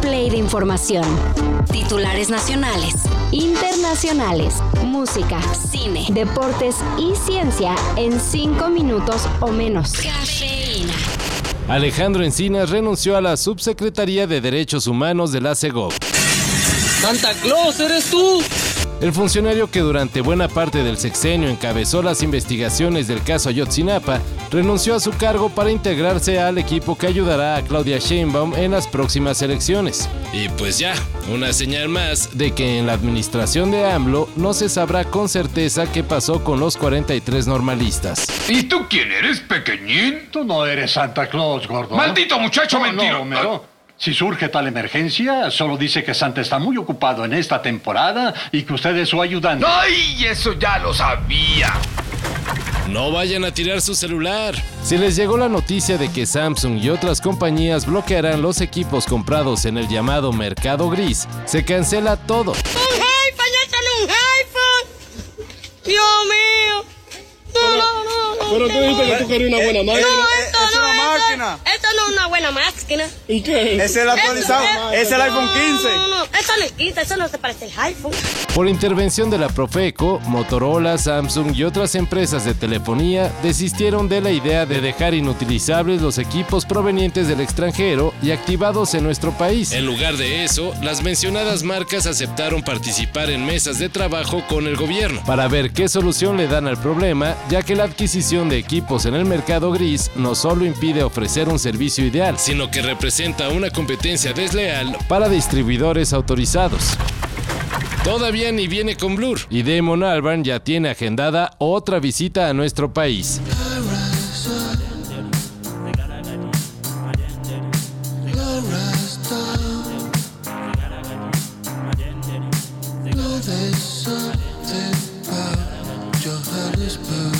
play de información. Titulares nacionales, internacionales, música, cine, deportes y ciencia en cinco minutos o menos. Cafeína. Alejandro Encinas renunció a la Subsecretaría de Derechos Humanos de la CEGOP. ¡Santa Claus, eres tú! El funcionario que durante buena parte del sexenio encabezó las investigaciones del caso Ayotzinapa renunció a su cargo para integrarse al equipo que ayudará a Claudia Sheinbaum en las próximas elecciones. Y pues ya, una señal más de que en la administración de AMLO no se sabrá con certeza qué pasó con los 43 normalistas. ¿Y tú quién eres, pequeñín? Tú no eres Santa Claus, gordo. ¡Maldito muchacho No, mentiroso! Si surge tal emergencia, solo dice que Santa está muy ocupado en esta temporada y que usted es su ayudante. ¡Ay, eso ya lo sabía! No vayan a tirar su celular. Si les llegó la noticia de que Samsung y otras compañías bloquearán los equipos comprados en el llamado mercado gris, se cancela todo. ¡Un iPhone! ¡Eso no es un iPhone! ¡Dios mío! No, no, no, no. Pero tú dijiste que tú querías una buena máquina. No, esto Es no, una esto- máquina. Esto no es una buena máquina. ¿Y qué? Es el actualizado. Es el iPhone 15. No, no, no. Eso no es 15, eso no se parece al iPhone. Por intervención de la Profeco, Motorola, Samsung y otras empresas de telefonía desistieron de la idea de dejar inutilizables los equipos provenientes del extranjero y activados en nuestro país. En lugar de eso, las mencionadas marcas aceptaron participar en mesas de trabajo con el gobierno para ver qué solución le dan al problema, ya que la adquisición de equipos en el mercado gris no solo impide ofrecer un servicio ideal, sino que representa una competencia desleal para distribuidores autorizados. Todavía ni viene con Blur y Damon Albarn ya tiene agendada otra visita a nuestro país.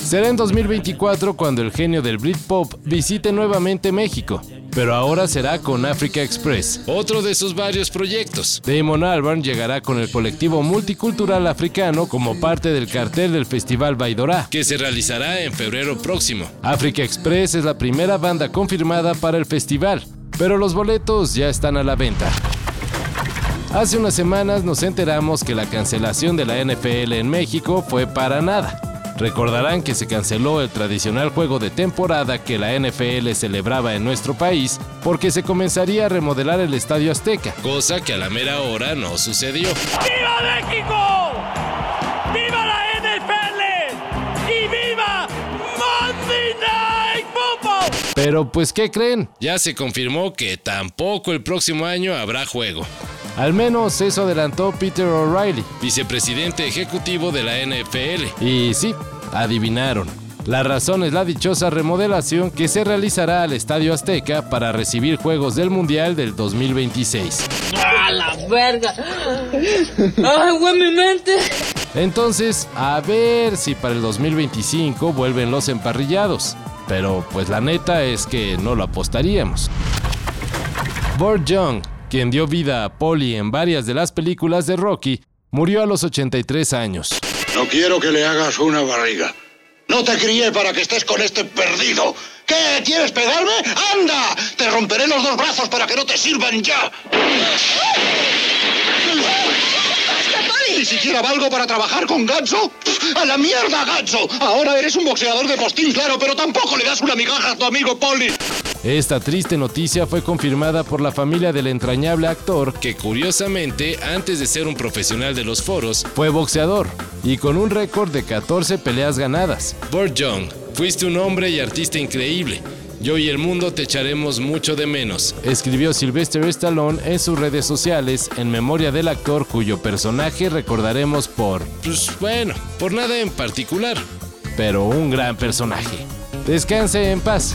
Será en 2024 cuando el genio del Britpop visite nuevamente México, pero ahora será con Africa Express, otro de sus varios proyectos. Damon Albarn llegará con el colectivo multicultural africano como parte del cartel del Festival Baidorá, que se realizará en febrero próximo. Africa Express es la primera banda confirmada para el festival, pero los boletos ya están a la venta. Hace unas semanas nos enteramos que la cancelación de la NFL en México fue para nada. Recordarán que se canceló el tradicional juego de temporada que la NFL celebraba en nuestro país porque se comenzaría a remodelar el Estadio Azteca, cosa que a la mera hora no sucedió. ¡Viva México! ¡Viva la NFL! ¡Y viva Monday Night Football! Pero pues, ¿qué creen? Ya se confirmó que tampoco el próximo año habrá juego. Al menos eso adelantó Peter O'Reilly, vicepresidente ejecutivo de la NFL. Y sí, adivinaron. La razón es la dichosa remodelación que se realizará al Estadio Azteca para recibir juegos del Mundial del 2026. ¡A la verga! ¡Ay, güey, mi mente! Entonces, a ver si para el 2025 vuelven los emparrillados. Pero pues la neta es que no lo apostaríamos. Burt Young, quien dio vida a Polly en varias de las películas de Rocky, murió a los 83 años. No quiero que le hagas una barriga. No te crié para que estés con este perdido. ¿Qué? ¿Quieres pegarme? ¡Anda! Te romperé los dos brazos para que no te sirvan ya. ¿Ni siquiera valgo para trabajar con Ganso? ¡A la mierda, Ganso! Ahora eres un boxeador de postín, claro, pero tampoco le das una migaja a tu amigo Polly. Esta triste noticia fue confirmada por la familia del entrañable actor que curiosamente, antes de ser un profesional de los foros, fue boxeador y con un récord de 14 peleas ganadas. Burt Young, fuiste un hombre y artista increíble. Yo y el mundo te echaremos mucho de menos, escribió Sylvester Stallone en sus redes sociales en memoria del actor cuyo personaje recordaremos por, pues bueno, por nada en particular, pero un gran personaje. Descanse en paz.